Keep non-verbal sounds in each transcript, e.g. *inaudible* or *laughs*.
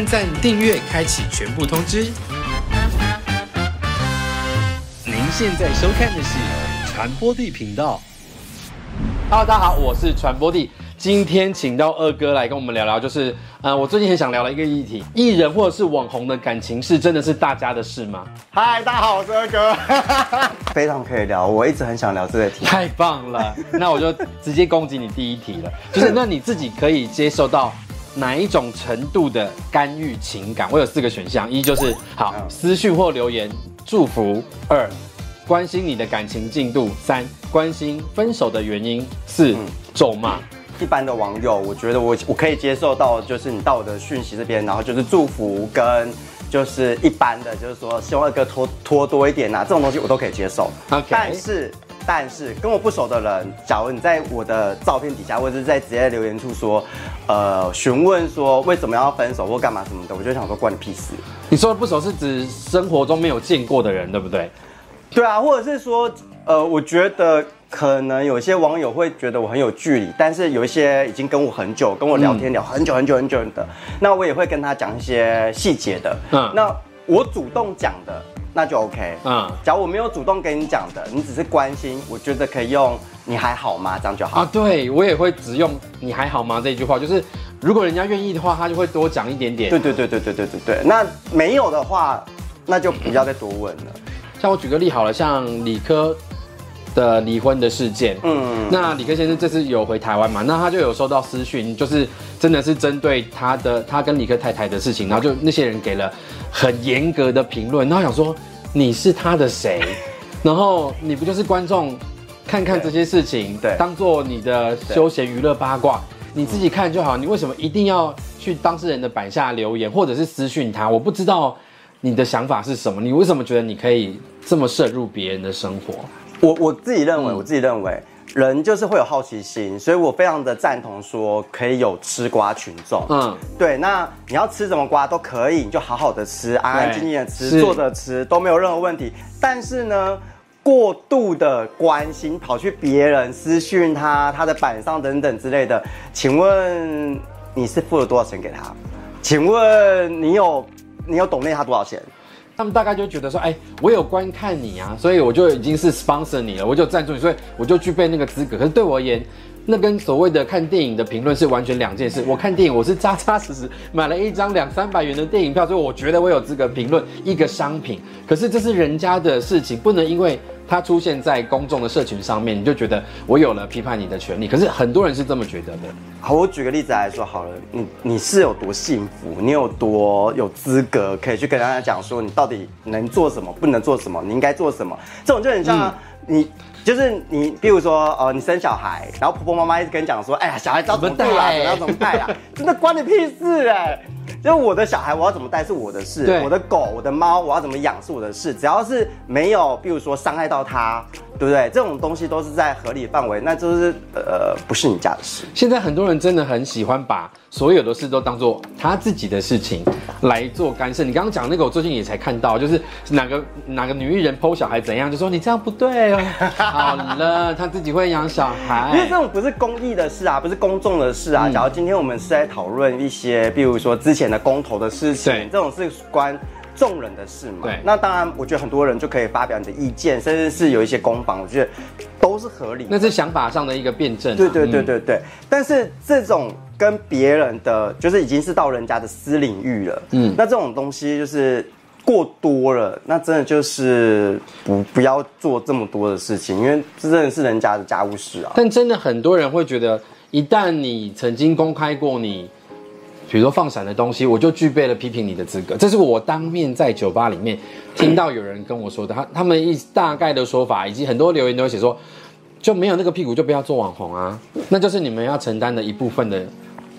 按赞、订阅、开启全部通知。您现在收看的是传播地频道。Hello，大家好，我是传播地。今天请到二哥来跟我们聊聊，就是呃，我最近很想聊的一个议题，艺人或者是网红的感情事，真的是大家的事吗？嗨，大家好，我是二哥，*laughs* 非常可以聊，我一直很想聊这个题。太棒了，那我就直接攻击你第一题了，就是那你自己可以接受到哪一种程度的干预情感？我有四个选项，一就是好私讯或留言祝福，二关心你的感情进度，三关心分手的原因，四咒骂。一般的网友，我觉得我我可以接受到，就是你到我的讯息这边，然后就是祝福跟就是一般的，就是说希望二哥拖拖多一点呐、啊，这种东西我都可以接受。OK 但是但是跟我不熟的人，假如你在我的照片底下，或者是在直接留言处说，呃，询问说为什么要分手或干嘛什么的，我就想说关你屁事。你说的不熟是指生活中没有见过的人，对不对？对啊，或者是说，呃，我觉得可能有些网友会觉得我很有距离，但是有一些已经跟我很久，跟我聊天聊很久很久很久的，那我也会跟他讲一些细节的。嗯嗯，那我主动讲的，那就 OK。嗯嗯，假如我没有主动跟你讲的，你只是关心，我觉得可以用“你还好吗”这样就好。啊，对我也会只用“你还好吗”这一句话，就是如果人家愿意的话，他就会多讲一点点。对对对对对对对对。那没有的话，那就不要再多问了。像我举个例好了，像理科的离婚的事件，嗯，那李克先生这次有回台湾嘛？那他就有收到私讯，就是真的是针对他的他跟李克太太的事情，然后就那些人给了很严格的评论，然后想说你是他的谁？*laughs* 然后你不就是观众看看这些事情，对当做你的休闲娱乐八卦，你自己看就好。你为什么一定要去当事人的板下留言，或者是私讯他？我不知道你的想法是什么，你为什么觉得你可以这么涉入别人的生活？我我自己认为，嗯我自己认为，人就是会有好奇心，所以我非常的赞同说可以有吃瓜群众。嗯嗯，对，那你要吃什么瓜都可以，你就好好的吃，安安静静的吃，坐着吃都没有任何问题。但是呢，过度的关心，跑去别人私讯他、他的板上等等之类的，请问你是付了多少钱给他？请问你有你有懂内他多少钱？他们大概就觉得说，哎，我有观看你啊，所以我就已经是 sponsor 你了，我就赞助你，所以我就具备那个资格。可是对我而言，那跟所谓的看电影的评论是完全两件事。我看电影，我是扎扎实实买了一张两三百元的电影票，所以我觉得我有资格评论一个商品。可是这是人家的事情，不能因为它出现在公众的社群上面，你就觉得我有了批判你的权利。可是很多人是这么觉得的。好，我举个例子来说好了，你你是有多幸福，你有多有资格可以去跟大家讲说你到底能做什么，不能做什么，你应该做什么，这种就很像你。就是你，比如说，呃，你生小孩，然后婆婆妈妈一直跟你讲说，哎呀，小孩知道怎么带啊，怎么带。怎么带啊，真的关你屁事哎！就是我的小孩，我要怎么带是我的事，我的狗、我的猫，我要怎么养是我的事，只要是没有，比如说伤害到它，对不对？这种东西都是在合理范围，那就是呃，不是你家的事。现在很多人真的很喜欢把所有的事都当做他自己的事情来做干涉。你刚刚讲那个，我最近也才看到，就是哪个哪个女艺人剖小孩怎样，就说你这样不对哦。好了，他自己会养小孩。因为这种不是公益的事啊，不是公众的事啊。嗯假如今天我们是在讨论一些，比如说之前的公投的事情对，这种是关众人的事嘛。对那当然，我觉得很多人就可以发表你的意见，甚至是有一些攻防，我觉得都是合理。那是想法上的一个辩证啊、对对对嗯对对，但是这种跟别人的，就是已经是到人家的私领域了。嗯嗯，那这种东西就是过多了，那真的就是不不要做这么多的事情，因为这真的是人家的家务事啊。但真的很多人会觉得，一旦你曾经公开过你，比如说放闪的东西，我就具备了批评你的资格。这是我当面在酒吧里面听到有人跟我说的，他他们一大概的说法，以及很多留言都会写说，就没有那个屁股就不要做网红啊，那就是你们要承担的一部分的。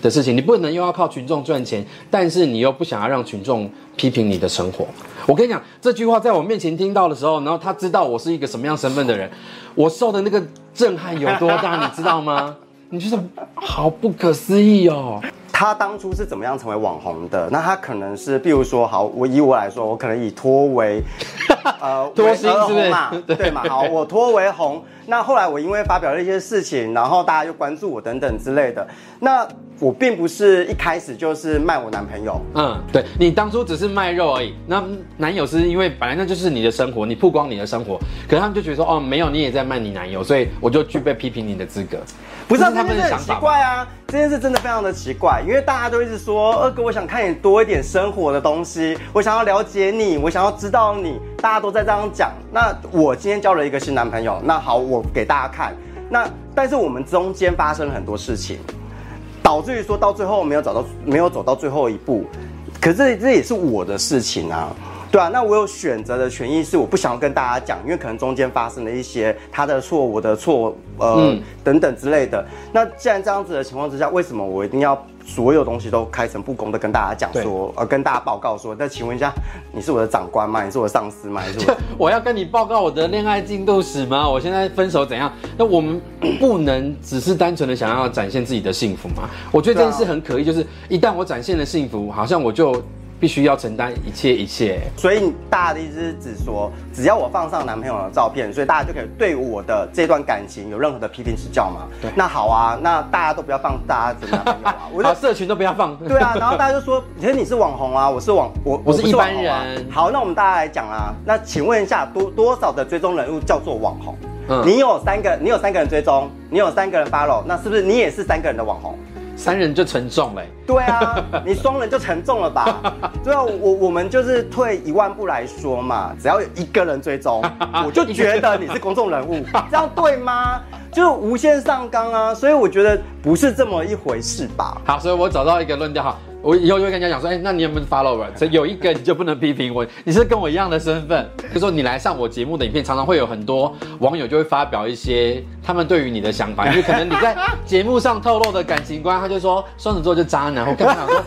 的事情，你不能又要靠群众赚钱，但是你又不想要让群众批评你的生活。我跟你讲，这句话在我面前听到的时候，然后他知道我是一个什么样身份的人，我受的那个震撼有多大，你知道吗？你就是好不可思议哦。他当初是怎么样成为网红的？那他可能是，比如说，好，我以我来说，我可能以托为，*laughs* 呃，托薪为而是不是红嘛，对 *laughs* 对嘛？好，我托为红，那后来我因为发表了一些事情，然后大家又关注我等等之类的。那我并不是一开始就是卖我男朋友，嗯，对你当初只是卖肉而已，那男友是因为本来那就是你的生活，你曝光你的生活，可是他们就觉得说，哦，没有，你也在卖你男友，所以我就具备批评你的资格。不是、啊、他们的这件事很奇怪啊，这件事真的非常的奇怪，因为大家都一直说，二哥，我想看你多一点生活的东西，我想要了解你，我想要知道你，大家都在这样讲。那我今天交了一个新男朋友，那好，我给大家看。那但是我们中间发生了很多事情，导致于说到最后没有找到，没有走到最后一步。可是这也是我的事情啊。对啊，那我有选择的权益，是我不想要跟大家讲，因为可能中间发生了一些他的错、我的错，呃、嗯等等之类的。那既然这样子的情况之下，为什么我一定要所有东西都开诚布公的跟大家讲说，呃，跟大家报告说？那请问一下，你是我的长官吗？你是我的上司吗？还是我？*laughs* 我要跟你报告我的恋爱进度史吗？我现在分手怎样？那我们不能只是单纯的想要展现自己的幸福吗？我觉得这件事很可疑，就是一旦我展现了幸福，好像我就必须要承担一切一切。所以大家的意思是指说，只要我放上男朋友的照片，所以大家就可以对我的这段感情有任何的批评指教嘛？对那好啊，那大家都不要放大家的男朋友啊。我就好，社群都不要放。*laughs* 对啊，然后大家就说，其实你是网红啊，我是网我不我是一般人好，那我们大家来讲啊，那请问一下，多多少的追踪人物叫做网红？嗯你有三个，你有三个人追踪，你有三个人 follow，那是不是你也是三个人的网红？三人就沉重嘞。对啊，你双人就沉重了吧？*laughs* 对啊，我我们就是退一万步来说嘛，只要有一个人追踪，*laughs* 我就觉得你是公众人物，*laughs* 这样对吗？就无限上纲啊，所以我觉得不是这么一回事吧。好，所以我找到一个论调，好，我以后就会跟人家讲说，哎、那你有没有 follower？*laughs* 所以有一个你就不能批评我，你是跟我一样的身份。就说你来上我节目的影片，常常会有很多网友就会发表一些他们对于你的想法，因为可能你在节目上透露的感情观，他就说双子座就渣男，我跟他讲说。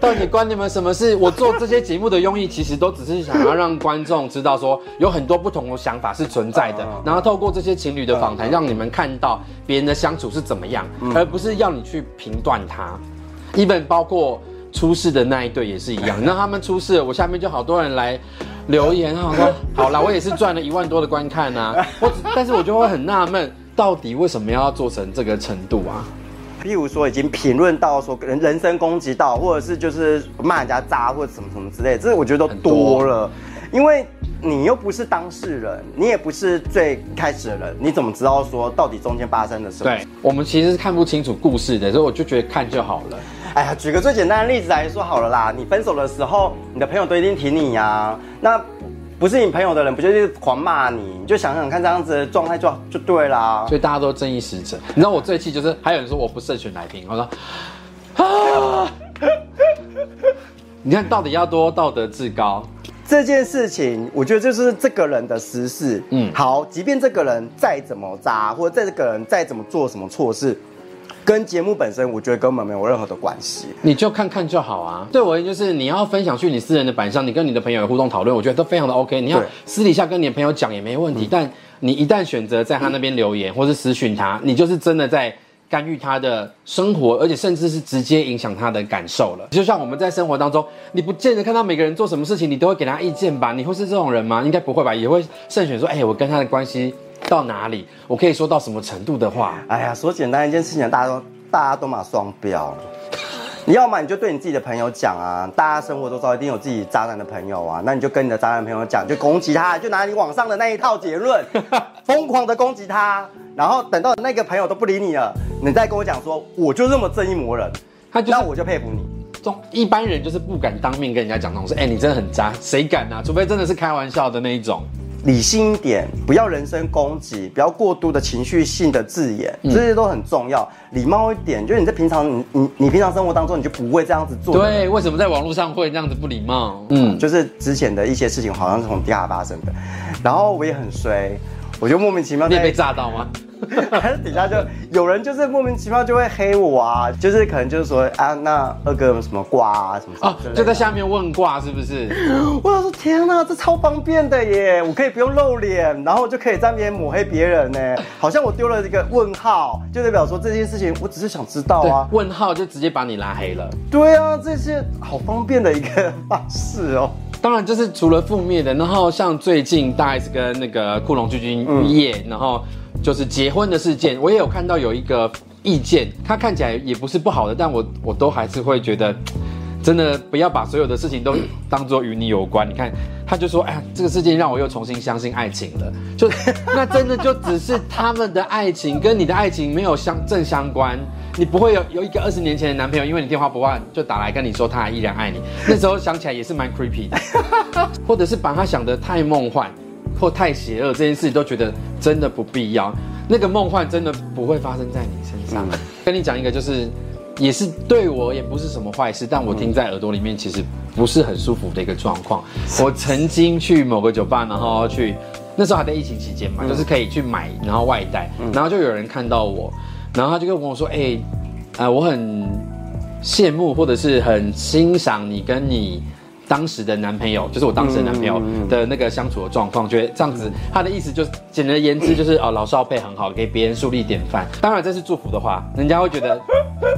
到底关你们什么事？我做这些节目的用意，其实都只是想要让观众知道说，有很多不同的想法是存在的嗯，然后透过这些情侣的访谈，让你们看到别人的相处是怎么样，而不是要你去评断他。Even 包括出事的那一对也是一样，*laughs* 那他们出事了，我下面就好多人来留言，好说 *laughs* 好啦，我也是赚了一万多的观看啊，我只但是我就会很纳闷，到底为什么要做成这个程度啊？譬如说，已经评论到说人人身攻击到，或者是就是骂人家渣或者什么什么之类，这我觉得都多了。因为你又不是当事人，你也不是最开始的人，你怎么知道说到底中间发生了什么？对我们其实是看不清楚故事的，所以我就觉得看就好了。哎呀，举个最简单的例子来说好了啦，你分手的时候，你的朋友都一定挺你呀、那不是你朋友的人，不就是狂骂你？你就想想看，这样子的状态就就对啦。所以大家都正义使者。你知道我最气就是还有人说我不慎选来宾，我说啊，你看到底要多道德至高？这件事情，我觉得就是这个人的私事。嗯嗯，好，即便这个人再怎么渣，或者这个人再怎么做什么错事，跟节目本身，我觉得根本没有任何的关系。你就看看就好啊。对我而言，就是你要分享去你私人的版上，你跟你的朋友有互动讨论，我觉得都非常的 OK。你要私底下跟你的朋友讲也没问题，但你一旦选择在他那边留言或是私讯他，你就是真的在。干预他的生活，而且甚至是直接影响他的感受了。就像我们在生活当中，你不见得看到每个人做什么事情，你都会给他意见吧？你会是这种人吗？应该不会吧？也会慎选说，哎、我跟他的关系到哪里，我可以说到什么程度的话。哎呀，说简单一件事情，大家都大家都嘛双标。你要么你就对你自己的朋友讲啊，大家生活周遭一定有自己渣男的朋友啊，那你就跟你的渣男朋友讲，就攻击他，就拿你网上的那一套结论，*laughs* 疯狂的攻击他，然后等到那个朋友都不理你了，你再跟我讲说，我就这么正义魔人，他就是那我就佩服你。中一般人就是不敢当面跟人家讲那种事，哎、你真的很渣，谁敢啊？除非真的是开玩笑的那一种。理性一点，不要人身攻击，不要过度的情绪性的字眼，这些都很重要。礼貌一点，就是你在平常你你你平常生活当中，你就不会这样子做。对，为什么在网络上会这样子不礼貌？嗯，就是之前的一些事情好像是从地下发生的，然后我也很衰，我就莫名其妙你也被炸到吗？*laughs* 还是底下就有人就是莫名其妙就会黑我啊，就是可能就是说啊，那二哥有什么挂啊什么什么哦之类，的就在下面问卦是不是？我想说天哪，这超方便的耶！我可以不用露脸，然后我就可以在那边抹黑别人呢，好像我丢了一个问号，就代表说这件事情我只是想知道对啊，。问号就直接把你拉黑了。对啊，这些好方便的一个 *laughs* 方式哦。当然就是除了负面的，然后像最近大 S 跟那个库龙巨君夜，然后就是结婚的事件，我也有看到有一个意见，他看起来也不是不好的，但我我都还是会觉得。真的不要把所有的事情都当做与你有关。你看，他就说：“哎呀，这个事件让我又重新相信爱情了。”就那真的就只是他们的爱情跟你的爱情没有相正相关。你不会有有一个二十年前的男朋友，因为你电话不换就打来跟你说他还依然爱你。那时候想起来也是蛮 creepy 的，或者是把他想得太梦幻或太邪恶，这件事情都觉得真的不必要。那个梦幻真的不会发生在你身上。跟你讲一个就是。也是对我也不是什么坏事，但我听在耳朵里面其实不是很舒服的一个状况。我曾经去某个酒吧，然后去那时候还在疫情期间嘛，就是可以去买，然后外带，然后就有人看到我，然后他就跟我说：“哎，呃，我很羡慕或者是很欣赏你跟你。”当时的男朋友就是我当时的男朋友的那个相处的状况，觉得这样子，他的意思就是简而言之就是哦，老少配很好，给别人树立典范。当然这是祝福的话，人家会觉得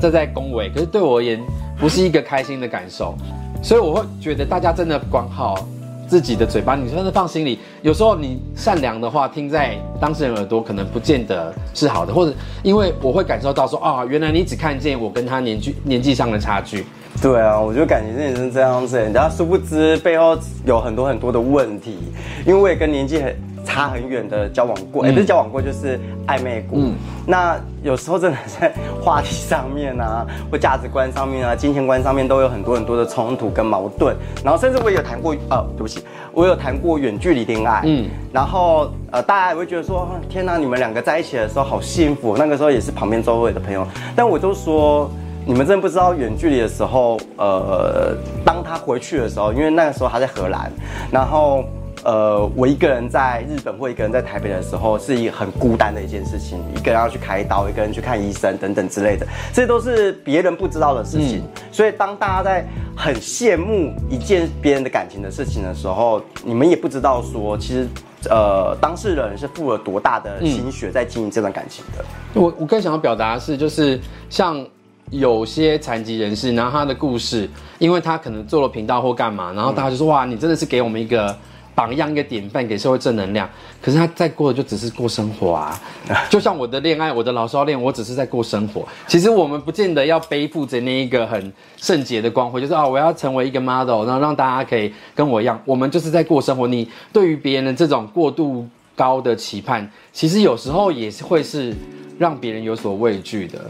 这在恭维，可是对我而言不是一个开心的感受，所以我会觉得大家真的管好自己的嘴巴，你真的放心里。有时候你善良的话听在当事人耳朵，可能不见得是好的，或者因为我会感受到说啊，原来你只看见我跟他年纪年纪上的差距。对啊，我就感觉真的是这样子，然后殊不知背后有很多很多的问题，因为我也跟年纪很差很远的交往过，也不是交往过，就是暧昧过。那有时候真的在话题上面啊，或价值观上面啊，金钱观上面都有很多很多的冲突跟矛盾。然后甚至我也有谈过，呃，对不起，我有谈过远距离恋爱。嗯，然后呃，大家也会觉得说，天哪，你们两个在一起的时候好幸福。那个时候也是旁边周围的朋友，但我就说。你们真的不知道远距离的时候，呃，当他回去的时候，因为那个时候他在荷兰，然后，呃，我一个人在日本或一个人在台北的时候，是一个很孤单的一件事情，一个人要去开刀，一个人去看医生等等之类的，这都是别人不知道的事情。所以当大家在很羡慕一件别人的感情的事情的时候，你们也不知道说，其实，呃，当事人是付了多大的心血在经营这段感情的。我我更想要表达的是，就是像。有些残疾人士，然后他的故事，因为他可能做了频道或干嘛，然后大家就说哇，你真的是给我们一个榜样，一个典范，给社会正能量。可是他在过的就只是过生活啊，*laughs* 就像我的恋爱，我的老少恋，我只是在过生活。其实我们不见得要背负着那一个很圣洁的光辉，就是啊，我要成为一个 model，然后让大家可以跟我一样。我们就是在过生活。你对于别人的这种过度高的期盼，其实有时候也是会是让别人有所畏惧的。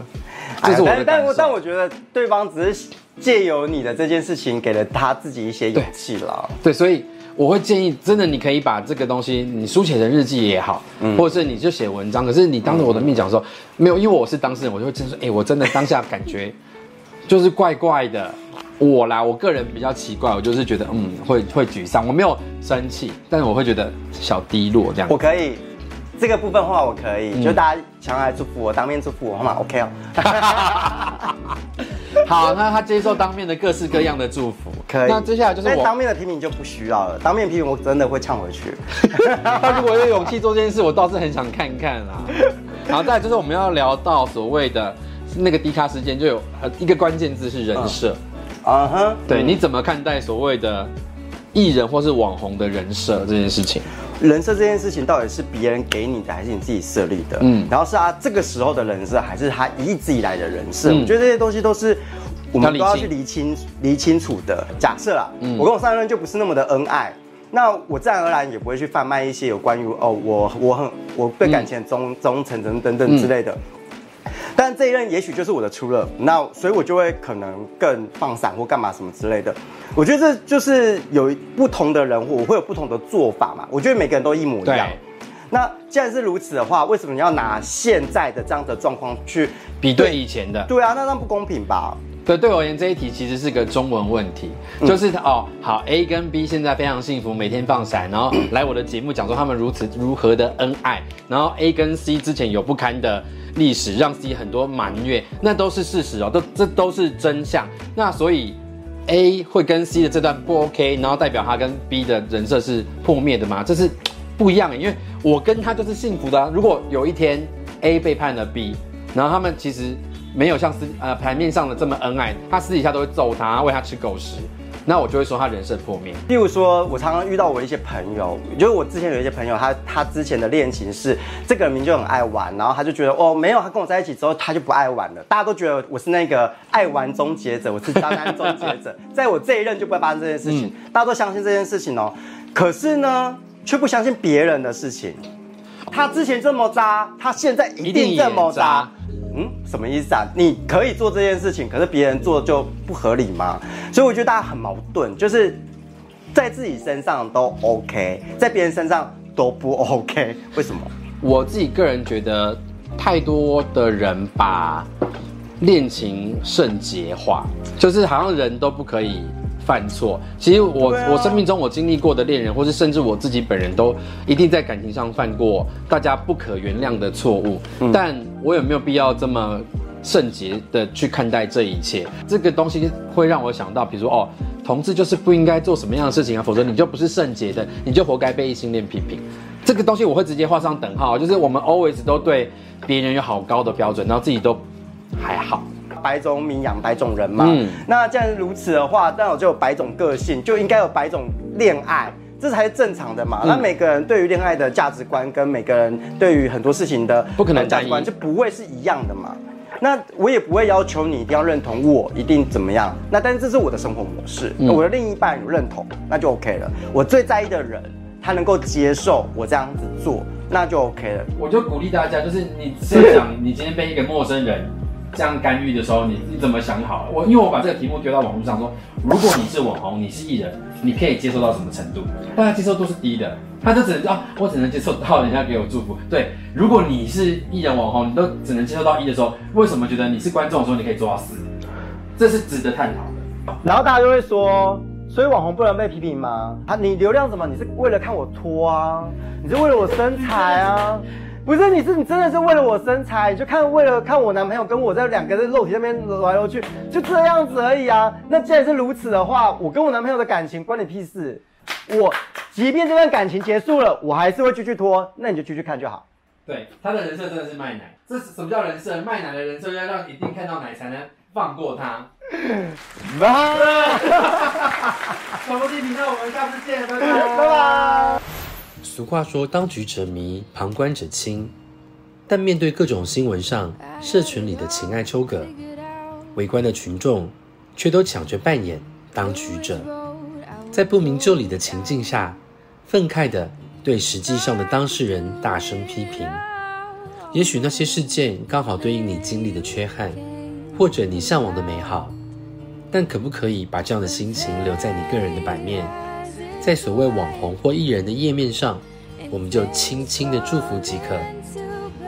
这是我的但但但我觉得对方只是借由你的这件事情，给了他自己一些勇气了。对，所以我会建议，真的你可以把这个东西，你书写的日记也好，或者是你就写文章。可是你当着我的面讲说没有，因为我是当事人，我就会真说，哎，我真的当下感觉就是怪怪的。我啦，我个人比较奇怪，我就是觉得嗯，会会沮丧。我没有生气，但是我会觉得小低落这样。我可以。这个部分的话我可以，就大家想来祝福我，当面祝福我好吗？OK 哦。*laughs* 好，那他接受当面的各式各样的祝福，可以。那接下来就是我当面的批评就不需要了，当面批评我真的会唱回去。他 *laughs* 如果有勇气做这件事，我倒是很想看看啊。然后再就是我们要聊到所谓的那个低卡事件，就有一个关键字是人设。啊哈，对，你怎么看待所谓的艺人或是网红的人设这件事情？人设这件事情到底是别人给你的，还是你自己设立的？嗯，然后是他这个时候的人设，还是他一直以来的人设？我觉得这些东西都是我们都要去理清、理清楚的。假设啦，我跟我上一任就不是那么的恩爱，那我自然而然也不会去贩卖一些有关于哦，我我很我对感情忠忠诚等等等之类的。但这一任也许就是我的初任，那所以我就会可能更放散或干嘛什么之类的。我觉得这就是有不同的人，我会有不同的做法嘛。我觉得每个人都一模一样。那既然是如此的话，为什么你要拿现在的这样的状况去比对以前的？对啊，那那不公平吧？对，对我而言这一题其实是个中文问题，就是哦，好，A 跟 B 现在非常幸福，每天放闪，然后 *clears throat* 来我的节目讲说他们如此如何的恩爱，然后 A 跟 C 之前有不堪的。历史让 C 很多埋怨，那都是事实哦，都这都是真相。那所以 A 会跟 C 的这段不 OK，然后代表他跟 B 的人设是破灭的吗？这是不一样，因为我跟他就是幸福的。如果有一天 A 背叛了 B，然后他们其实没有像私呃牌面上的这么恩爱，他私底下都会揍他，喂他吃狗食。那我就会说他人设破灭。例如说，我常常遇到我一些朋友，就是我之前有一些朋友，他他之前的恋情是这个人明明就很爱玩，然后他就觉得哦没有，他跟我在一起之后他就不爱玩了。大家都觉得我是那个爱玩终结者，我是渣男终结者，在我这一任就不会发生这件事情，大家都相信这件事情哦。可是呢，却不相信别人的事情。他之前这么渣，他现在一定这么渣。嗯，什么意思啊？你可以做这件事情，可是别人做就不合理吗？所以我觉得大家很矛盾，就是在自己身上都 OK，在别人身上都不 OK。*laughs* 为什么？我自己个人觉得，太多的人把恋情圣洁化，就是好像人都不可以犯错。其实我、啊我生命中我经历过的恋人，或是甚至我自己本人都一定在感情上犯过大家不可原谅的错误。但我有没有必要这么圣洁的去看待这一切？这个东西会让我想到，比如说哦，同志就是不应该做什么样的事情啊，否则你就不是圣洁的，你就活该被异性恋批评。这个东西我会直接画上等号，就是我们 always 都对别人有好高的标准，然后自己都还好。百种米养百种人嘛。嗯那既然如此的话，那我就有百种个性，就应该有百种恋爱。这才是正常的嘛。嗯那每个人对于恋爱的价值观，跟每个人对于很多事情的不可能呃价值观就不会是一样的嘛。那我也不会要求你一定要认同我，一定怎么样。那但是这是我的生活模式，嗯我的另一半有认同，那就 OK 了。我最在意的人，他能够接受我这样子做，那就 OK 了。我就鼓励大家，就是你设想你今天被一个陌生人这样干预的时候，你你怎么想好？我因为我把这个题目丢到网络上说，如果你是网红，你是艺人，你可以接受到什么程度？大家接受度是低的，他就只能啊，我只能接受到人家给我祝福。对，如果你是艺人网红，你都只能接受到一的时候，为什么觉得你是观众的时候你可以做到四？这是值得探讨的。然后大家就会说，所以网红不能被批评吗？啊，你流量怎么？你是为了看我脱啊？你是为了我身材啊？不是，你是你真的是为了我身材，你就看为了看我男朋友跟我在两个人肉体那边揉来揉去，就这样子而已啊。那既然是如此的话，我跟我男朋友的感情关你屁事。我即便这段感情结束了，我还是会继续拖，那你就继续看就好。对，他的人设真的是卖奶。这是什么叫人设？卖奶的人设要让一定看到奶才能放过他。*laughs* 拜 *laughs* 传播地频道，我们下次见，拜拜拜。俗话说：“当局者迷，旁观者清。”但面对各种新闻上社群里的情爱纠葛，围观的群众却都抢着扮演当局者，在不明就里的情境下，愤慨地对实际上的当事人大声批评。也许那些事件刚好对应你经历的缺憾，或者你向往的美好，但可不可以把这样的心情留在你个人的版面？在所谓网红或艺人的页面上，我们就轻轻的祝福即可。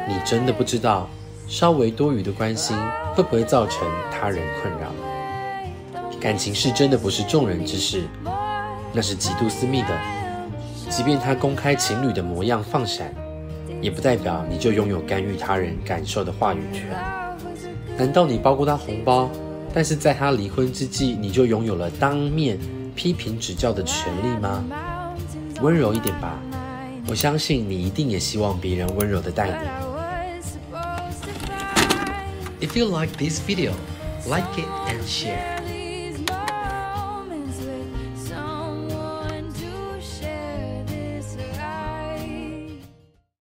你真的不知道，稍微多余的关心会不会造成他人困扰？感情是真的不是众人之事，那是极度私密的。即便他公开情侣的模样放闪，也不代表你就拥有干预他人感受的话语权。难道你包过他红包，但是在他离婚之际，你就拥有了当面批评指教的权利吗？温柔一点吧，我相信你一定也希望别人温柔的待你。If you like this video, like it and share.